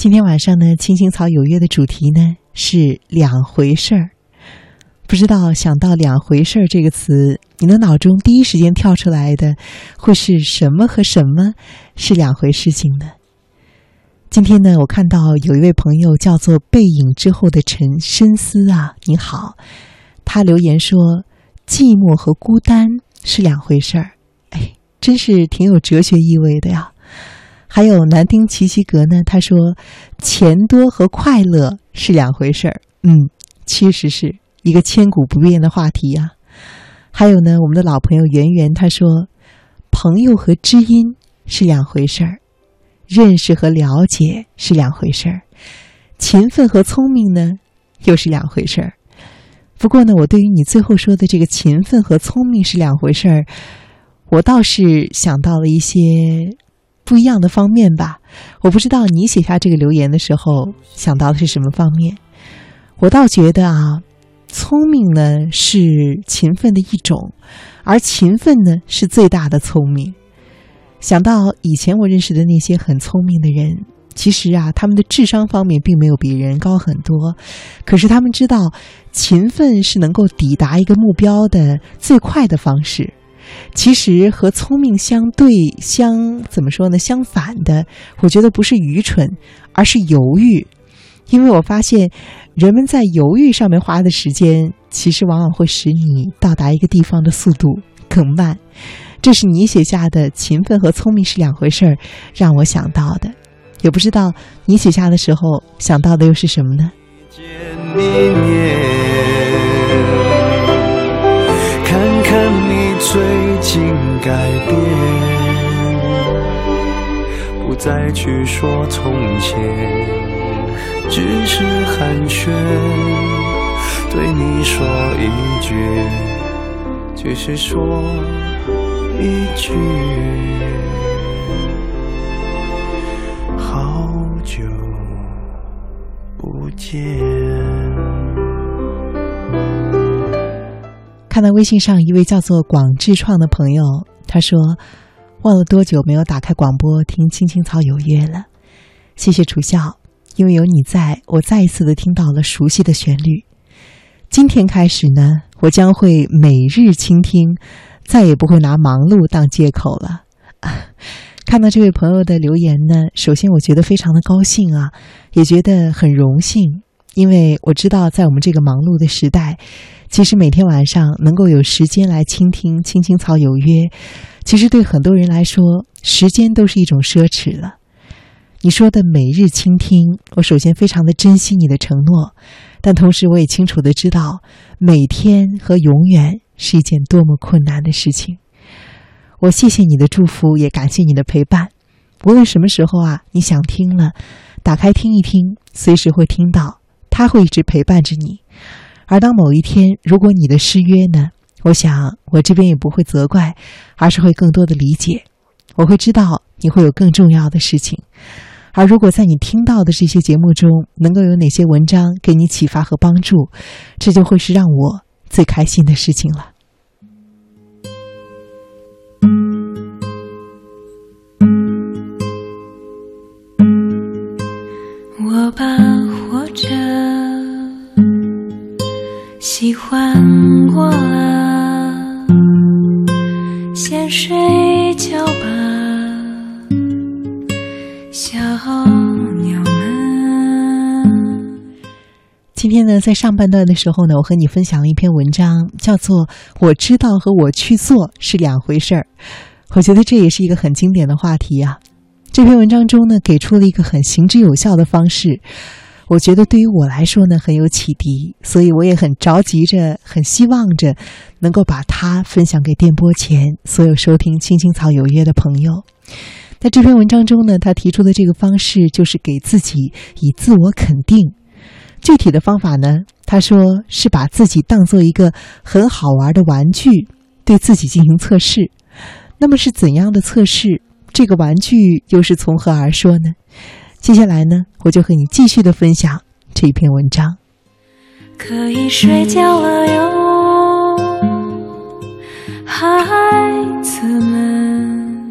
今天晚上呢，青青草有约的主题呢是两回事儿。不知道想到“两回事儿”这个词，你的脑中第一时间跳出来的会是什么和什么是两回事情呢？今天呢，我看到有一位朋友叫做“背影之后的沉深思”啊，你好，他留言说：“寂寞和孤单是两回事儿。”哎，真是挺有哲学意味的呀。还有南丁奇奇格呢，他说：“钱多和快乐是两回事儿。”嗯，确实是。一个千古不变的话题呀，还有呢，我们的老朋友圆圆他说，朋友和知音是两回事儿，认识和了解是两回事儿，勤奋和聪明呢又是两回事儿。不过呢，我对于你最后说的这个勤奋和聪明是两回事儿，我倒是想到了一些不一样的方面吧。我不知道你写下这个留言的时候想到的是什么方面，我倒觉得啊。聪明呢是勤奋的一种，而勤奋呢是最大的聪明。想到以前我认识的那些很聪明的人，其实啊，他们的智商方面并没有比人高很多，可是他们知道勤奋是能够抵达一个目标的最快的方式。其实和聪明相对相怎么说呢？相反的，我觉得不是愚蠢，而是犹豫。因为我发现，人们在犹豫上面花的时间，其实往往会使你到达一个地方的速度更慢。这是你写下的“勤奋和聪明是两回事儿”，让我想到的。也不知道你写下的时候想到的又是什么呢？见一面改变，不再去说从前。只是寒暄，对你说一句，只是说一句，好久不见。看到微信上一位叫做广智创的朋友，他说：“忘了多久没有打开广播听青青草有约了，谢谢楚笑。”因为有你在，我再一次的听到了熟悉的旋律。今天开始呢，我将会每日倾听，再也不会拿忙碌当借口了。看到这位朋友的留言呢，首先我觉得非常的高兴啊，也觉得很荣幸，因为我知道在我们这个忙碌的时代，其实每天晚上能够有时间来倾听《青青草有约》，其实对很多人来说，时间都是一种奢侈了。你说的每日倾听，我首先非常的珍惜你的承诺，但同时我也清楚的知道，每天和永远是一件多么困难的事情。我谢谢你的祝福，也感谢你的陪伴。无论什么时候啊，你想听了，打开听一听，随时会听到，他会一直陪伴着你。而当某一天，如果你的失约呢，我想我这边也不会责怪，而是会更多的理解。我会知道你会有更重要的事情。而如果在你听到的这些节目中，能够有哪些文章给你启发和帮助，这就会是让我最开心的事情了。呢，在上半段的时候呢，我和你分享了一篇文章，叫做《我知道和我去做是两回事儿》。我觉得这也是一个很经典的话题啊。这篇文章中呢，给出了一个很行之有效的方式，我觉得对于我来说呢，很有启迪，所以我也很着急着，很希望着能够把它分享给电波前所有收听《青青草有约》的朋友。在这篇文章中呢，他提出的这个方式就是给自己以自我肯定。具体的方法呢？他说是把自己当做一个很好玩的玩具，对自己进行测试。那么是怎样的测试？这个玩具又是从何而说呢？接下来呢，我就和你继续的分享这一篇文章。可以睡觉了哟，孩子们，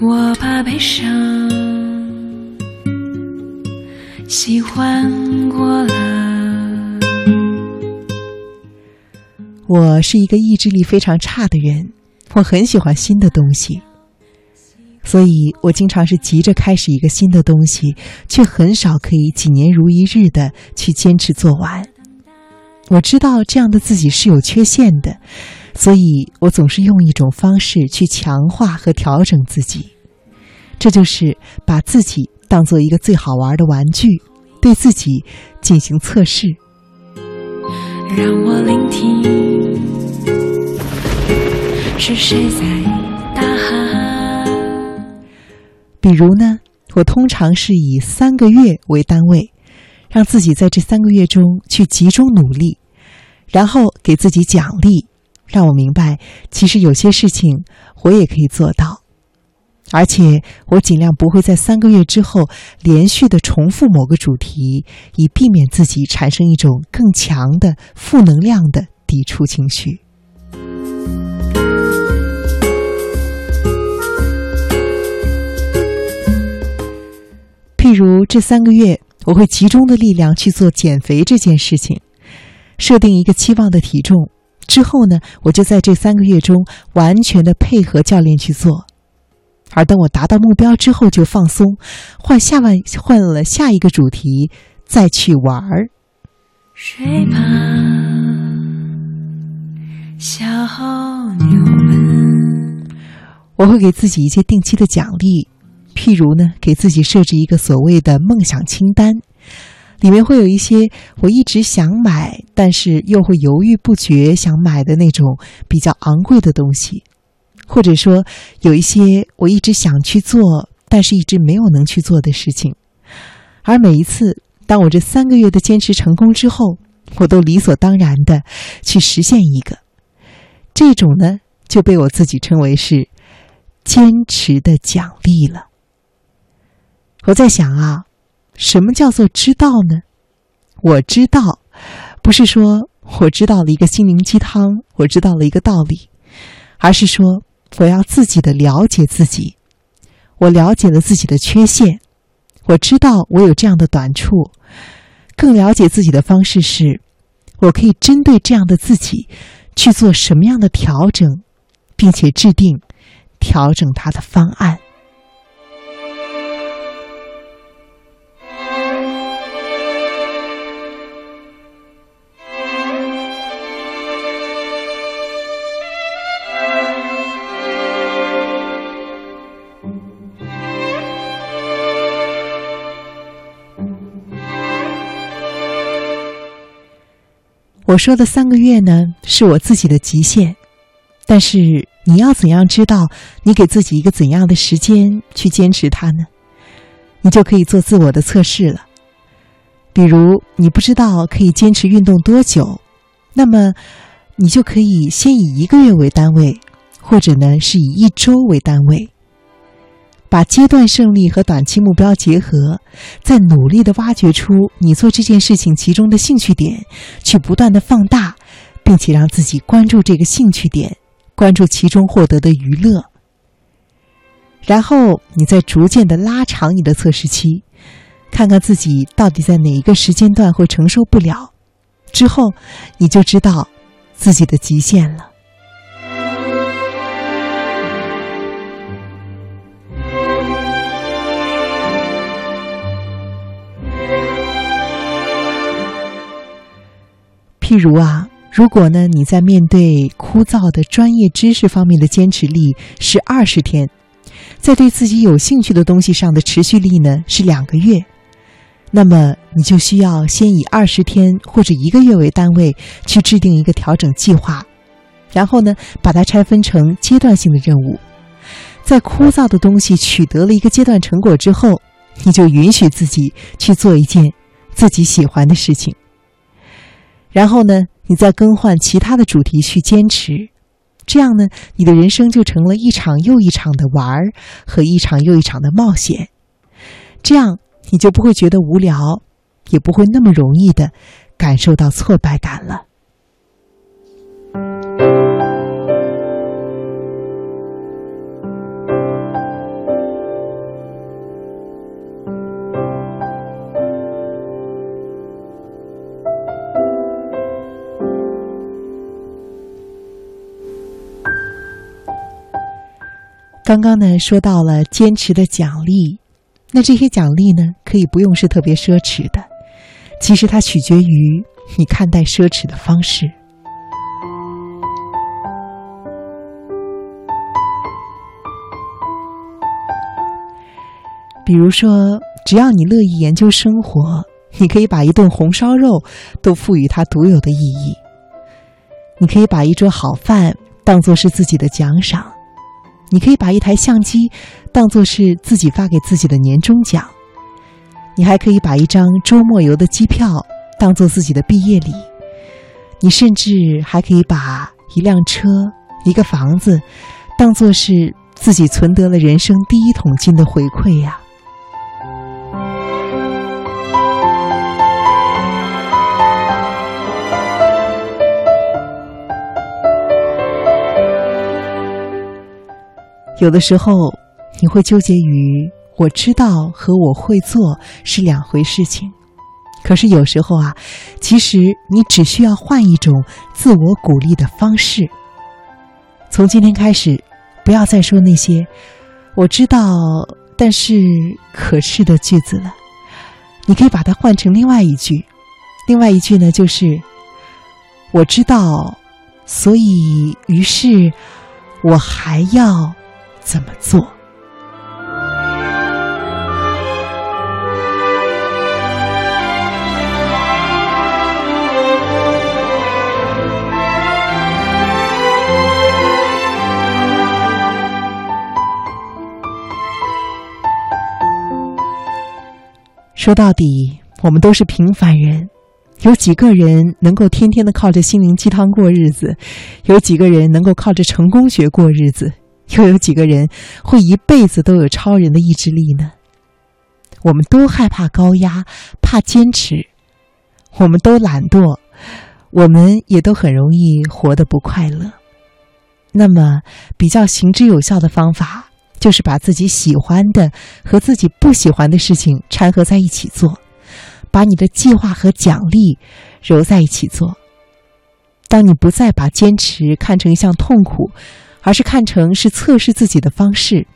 我把悲伤。喜欢过了。我是一个意志力非常差的人，我很喜欢新的东西，所以我经常是急着开始一个新的东西，却很少可以几年如一日的去坚持做完。我知道这样的自己是有缺陷的，所以我总是用一种方式去强化和调整自己，这就是把自己。当做一个最好玩的玩具，对自己进行测试。让我聆听，是谁在大喊？比如呢，我通常是以三个月为单位，让自己在这三个月中去集中努力，然后给自己奖励，让我明白，其实有些事情我也可以做到。而且我尽量不会在三个月之后连续的重复某个主题，以避免自己产生一种更强的负能量的抵触情绪。譬如这三个月，我会集中的力量去做减肥这件事情，设定一个期望的体重，之后呢，我就在这三个月中完全的配合教练去做。而等我达到目标之后，就放松，换下万换了下一个主题，再去玩儿。睡吧，小牛们。我会给自己一些定期的奖励，譬如呢，给自己设置一个所谓的梦想清单，里面会有一些我一直想买，但是又会犹豫不决想买的那种比较昂贵的东西。或者说，有一些我一直想去做，但是一直没有能去做的事情，而每一次当我这三个月的坚持成功之后，我都理所当然的去实现一个，这种呢就被我自己称为是坚持的奖励了。我在想啊，什么叫做知道呢？我知道，不是说我知道了一个心灵鸡汤，我知道了一个道理，而是说。我要自己的了解自己，我了解了自己的缺陷，我知道我有这样的短处，更了解自己的方式是，我可以针对这样的自己去做什么样的调整，并且制定调整它的方案。我说的三个月呢，是我自己的极限，但是你要怎样知道你给自己一个怎样的时间去坚持它呢？你就可以做自我的测试了。比如你不知道可以坚持运动多久，那么你就可以先以一个月为单位，或者呢是以一周为单位。把阶段胜利和短期目标结合，再努力的挖掘出你做这件事情其中的兴趣点，去不断的放大，并且让自己关注这个兴趣点，关注其中获得的娱乐。然后你再逐渐的拉长你的测试期，看看自己到底在哪一个时间段会承受不了，之后你就知道自己的极限了。譬如啊，如果呢你在面对枯燥的专业知识方面的坚持力是二十天，在对自己有兴趣的东西上的持续力呢是两个月，那么你就需要先以二十天或者一个月为单位去制定一个调整计划，然后呢把它拆分成阶段性的任务，在枯燥的东西取得了一个阶段成果之后，你就允许自己去做一件自己喜欢的事情。然后呢，你再更换其他的主题去坚持，这样呢，你的人生就成了一场又一场的玩儿和一场又一场的冒险。这样你就不会觉得无聊，也不会那么容易的感受到挫败感了。刚刚呢说到了坚持的奖励，那这些奖励呢可以不用是特别奢侈的，其实它取决于你看待奢侈的方式。比如说，只要你乐意研究生活，你可以把一顿红烧肉都赋予它独有的意义。你可以把一桌好饭当做是自己的奖赏。你可以把一台相机当做是自己发给自己的年终奖，你还可以把一张周末游的机票当做自己的毕业礼，你甚至还可以把一辆车、一个房子当做是自己存得了人生第一桶金的回馈呀。有的时候，你会纠结于我知道和我会做是两回事情。可是有时候啊，其实你只需要换一种自我鼓励的方式。从今天开始，不要再说那些“我知道，但是可是”的句子了。你可以把它换成另外一句，另外一句呢，就是“我知道，所以于是我还要”。怎么做？说到底，我们都是平凡人。有几个人能够天天的靠着心灵鸡汤过日子？有几个人能够靠着成功学过日子？又有几个人会一辈子都有超人的意志力呢？我们都害怕高压，怕坚持，我们都懒惰，我们也都很容易活得不快乐。那么，比较行之有效的方法，就是把自己喜欢的和自己不喜欢的事情掺合在一起做，把你的计划和奖励揉在一起做。当你不再把坚持看成一项痛苦。而是看成是测试自己的方式。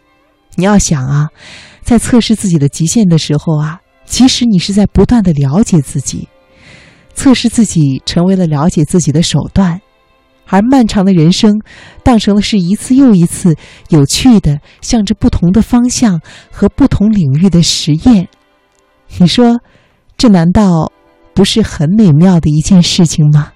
你要想啊，在测试自己的极限的时候啊，其实你是在不断的了解自己，测试自己成为了了解自己的手段，而漫长的人生当成了是一次又一次有趣的向着不同的方向和不同领域的实验。你说，这难道不是很美妙的一件事情吗？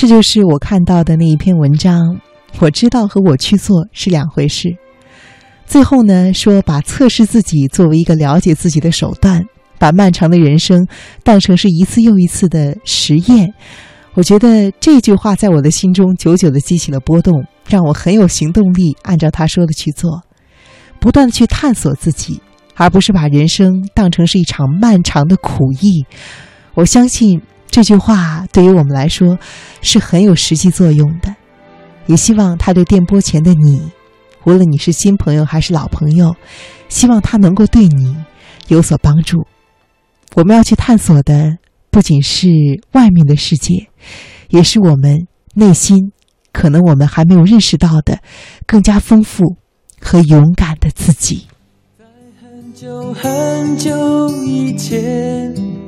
这就是我看到的那一篇文章。我知道和我去做是两回事。最后呢，说把测试自己作为一个了解自己的手段，把漫长的人生当成是一次又一次的实验。我觉得这句话在我的心中久久的激起了波动，让我很有行动力，按照他说的去做，不断的去探索自己，而不是把人生当成是一场漫长的苦役。我相信。这句话对于我们来说是很有实际作用的，也希望他对电波前的你，无论你是新朋友还是老朋友，希望他能够对你有所帮助。我们要去探索的不仅是外面的世界，也是我们内心可能我们还没有认识到的更加丰富和勇敢的自己。在很久很久以前。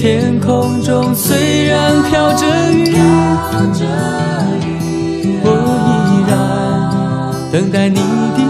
天空中虽然飘着雨，我依然等待你的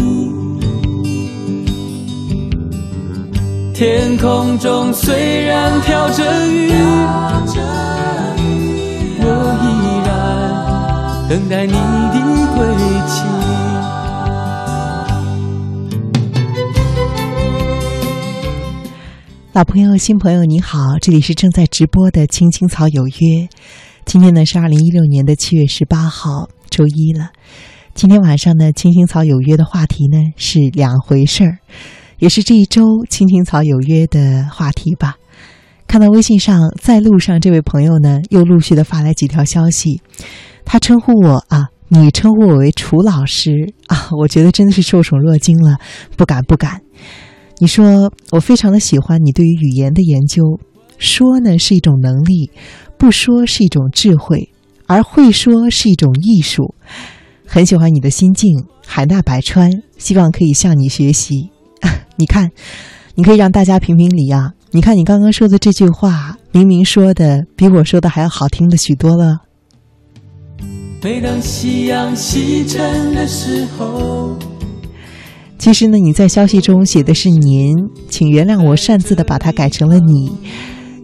天空中虽然飘着雨，我依然等待你的归期。老朋友、新朋友，你好，这里是正在直播的《青青草有约》。今天呢是二零一六年的七月十八号，周一了。今天晚上呢，《青青草有约》的话题呢是两回事儿，也是这一周《青青草有约》的话题吧。看到微信上在路上这位朋友呢，又陆续的发来几条消息，他称呼我啊，你称呼我为楚老师啊，我觉得真的是受宠若惊了，不敢不敢。你说我非常的喜欢你对于语言的研究，说呢是一种能力，不说是一种智慧，而会说是一种艺术。很喜欢你的心境，海纳百川，希望可以向你学习。你看，你可以让大家评评理啊！你看你刚刚说的这句话，明明说的比我说的还要好听的许多了。每当夕阳西沉的时候。其实呢，你在消息中写的是“您”，请原谅我擅自的把它改成了“你”。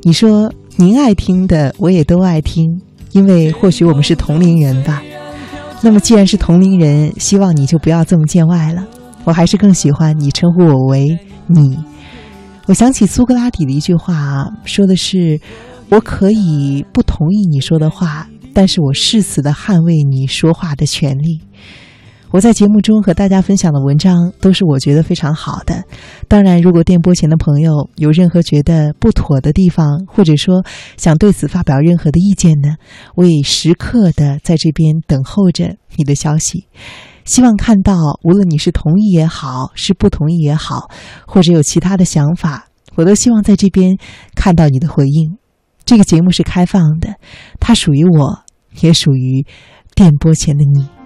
你说您爱听的，我也都爱听，因为或许我们是同龄人吧。那么既然是同龄人，希望你就不要这么见外了。我还是更喜欢你称呼我为“你”。我想起苏格拉底的一句话，说的是：“我可以不同意你说的话，但是我誓死的捍卫你说话的权利。”我在节目中和大家分享的文章都是我觉得非常好的。当然，如果电波前的朋友有任何觉得不妥的地方，或者说想对此发表任何的意见呢，我也时刻的在这边等候着你的消息。希望看到，无论你是同意也好，是不同意也好，或者有其他的想法，我都希望在这边看到你的回应。这个节目是开放的，它属于我，也属于电波前的你。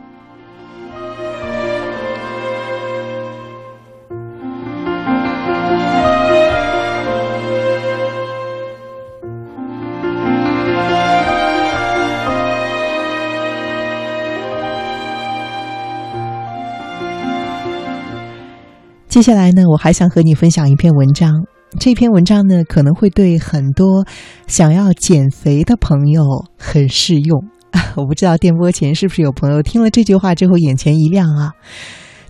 接下来呢，我还想和你分享一篇文章。这篇文章呢，可能会对很多想要减肥的朋友很适用。我不知道电波前是不是有朋友听了这句话之后眼前一亮啊？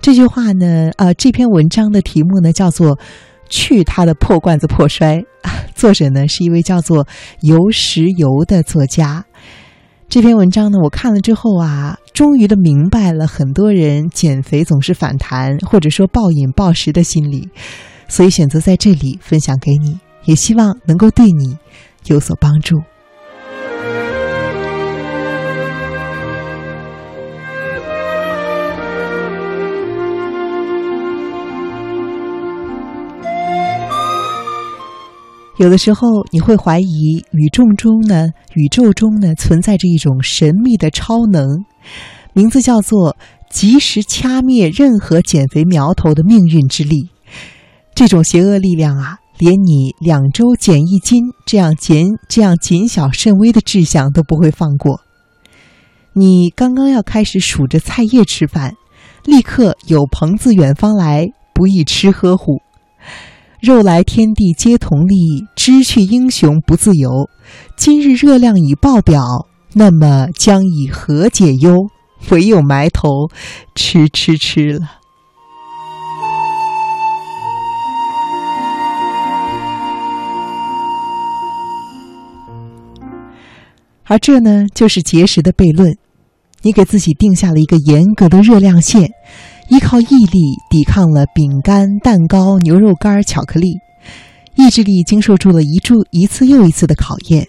这句话呢，呃，这篇文章的题目呢叫做“去他的破罐子破摔”，作者呢是一位叫做游石油的作家。这篇文章呢，我看了之后啊，终于的明白了很多人减肥总是反弹，或者说暴饮暴食的心理，所以选择在这里分享给你，也希望能够对你有所帮助。有的时候你会怀疑宇宙中呢，宇宙中呢存在着一种神秘的超能，名字叫做及时掐灭任何减肥苗头的命运之力。这种邪恶力量啊，连你两周减一斤这样减这样谨小慎微的志向都不会放过。你刚刚要开始数着菜叶吃饭，立刻有朋自远方来，不亦吃喝乎？肉来天地皆同力，知去英雄不自由。今日热量已爆表，那么将以何解忧？唯有埋头吃吃吃了。而这呢，就是节食的悖论。你给自己定下了一个严格的热量线。依靠毅力抵抗了饼干、蛋糕、牛肉干、巧克力，意志力经受住了一注一次又一次的考验，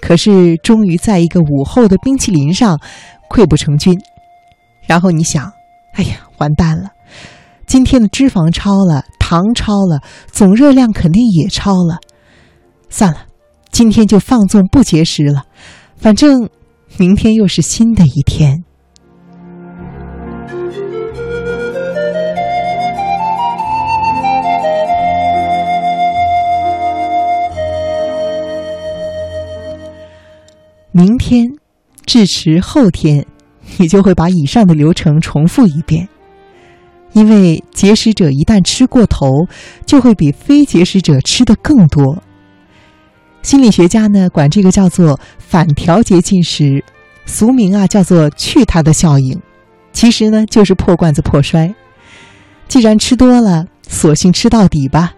可是终于在一个午后的冰淇淋上溃不成军。然后你想，哎呀，完蛋了！今天的脂肪超了，糖超了，总热量肯定也超了。算了，今天就放纵不节食了，反正明天又是新的一天。明天，至迟后天，你就会把以上的流程重复一遍。因为节食者一旦吃过头，就会比非节食者吃的更多。心理学家呢，管这个叫做反调节进食，俗名啊叫做“去他的效应”，其实呢就是破罐子破摔。既然吃多了，索性吃到底吧，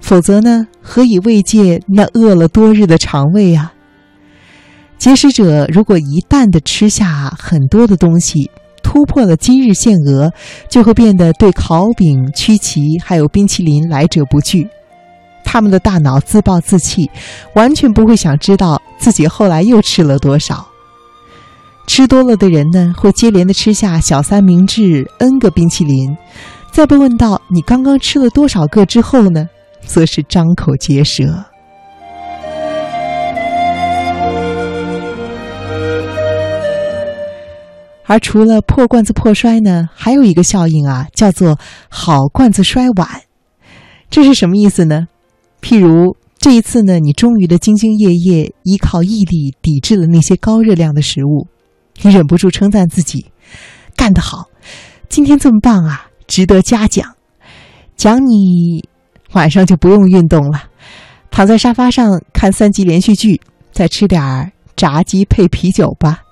否则呢，何以慰藉那饿了多日的肠胃啊？节食者如果一旦的吃下很多的东西，突破了今日限额，就会变得对烤饼、曲奇还有冰淇淋来者不拒。他们的大脑自暴自弃，完全不会想知道自己后来又吃了多少。吃多了的人呢，会接连的吃下小三明治、N 个冰淇淋，在被问到你刚刚吃了多少个之后呢，则是张口结舌。而除了破罐子破摔呢，还有一个效应啊，叫做好罐子摔碗。这是什么意思呢？譬如这一次呢，你终于的兢兢业业，依靠毅力抵制了那些高热量的食物，你忍不住称赞自己，干得好！今天这么棒啊，值得嘉奖。奖你晚上就不用运动了，躺在沙发上看三集连续剧，再吃点炸鸡配啤酒吧。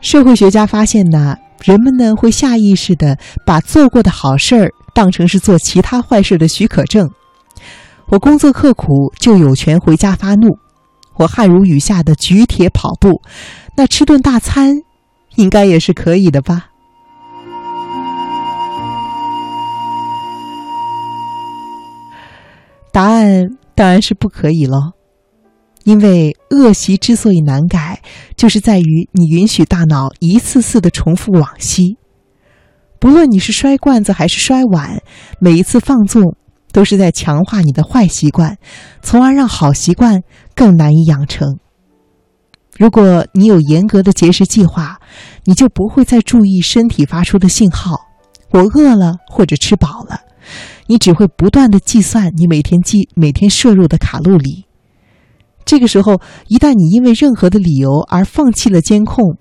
社会学家发现呢，人们呢会下意识的把做过的好事儿当成是做其他坏事的许可证。我工作刻苦，就有权回家发怒；我汗如雨下的举铁跑步，那吃顿大餐，应该也是可以的吧？答案当然是不可以喽。因为恶习之所以难改，就是在于你允许大脑一次次的重复往昔。不论你是摔罐子还是摔碗，每一次放纵都是在强化你的坏习惯，从而让好习惯更难以养成。如果你有严格的节食计划，你就不会再注意身体发出的信号“我饿了”或者“吃饱了”，你只会不断的计算你每天计每天摄入的卡路里。这个时候，一旦你因为任何的理由而放弃了监控，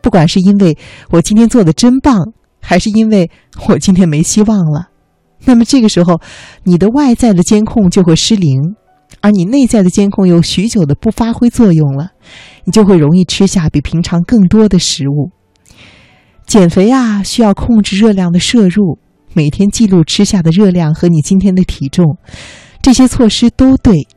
不管是因为我今天做的真棒，还是因为我今天没希望了，那么这个时候，你的外在的监控就会失灵，而你内在的监控又许久的不发挥作用了，你就会容易吃下比平常更多的食物。减肥啊，需要控制热量的摄入，每天记录吃下的热量和你今天的体重，这些措施都对，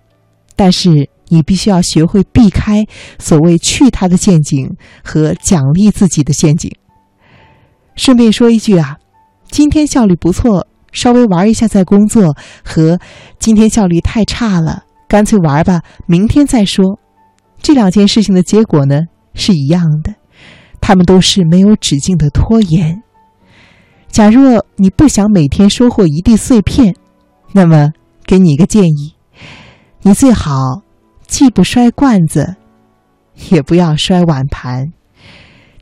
但是。你必须要学会避开所谓“去他的陷阱”和奖励自己的陷阱。顺便说一句啊，今天效率不错，稍微玩一下再工作，和今天效率太差了，干脆玩吧，明天再说，这两件事情的结果呢是一样的，他们都是没有止境的拖延。假若你不想每天收获一地碎片，那么给你一个建议：你最好既不摔罐子，也不要摔碗盘，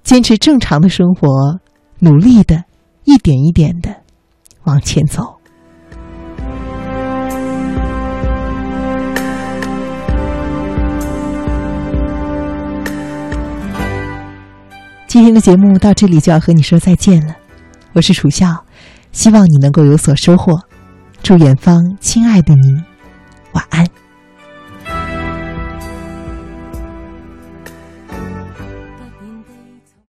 坚持正常的生活，努力的一点一点的往前走。今天的节目到这里就要和你说再见了，我是楚笑，希望你能够有所收获，祝远方亲爱的你晚安。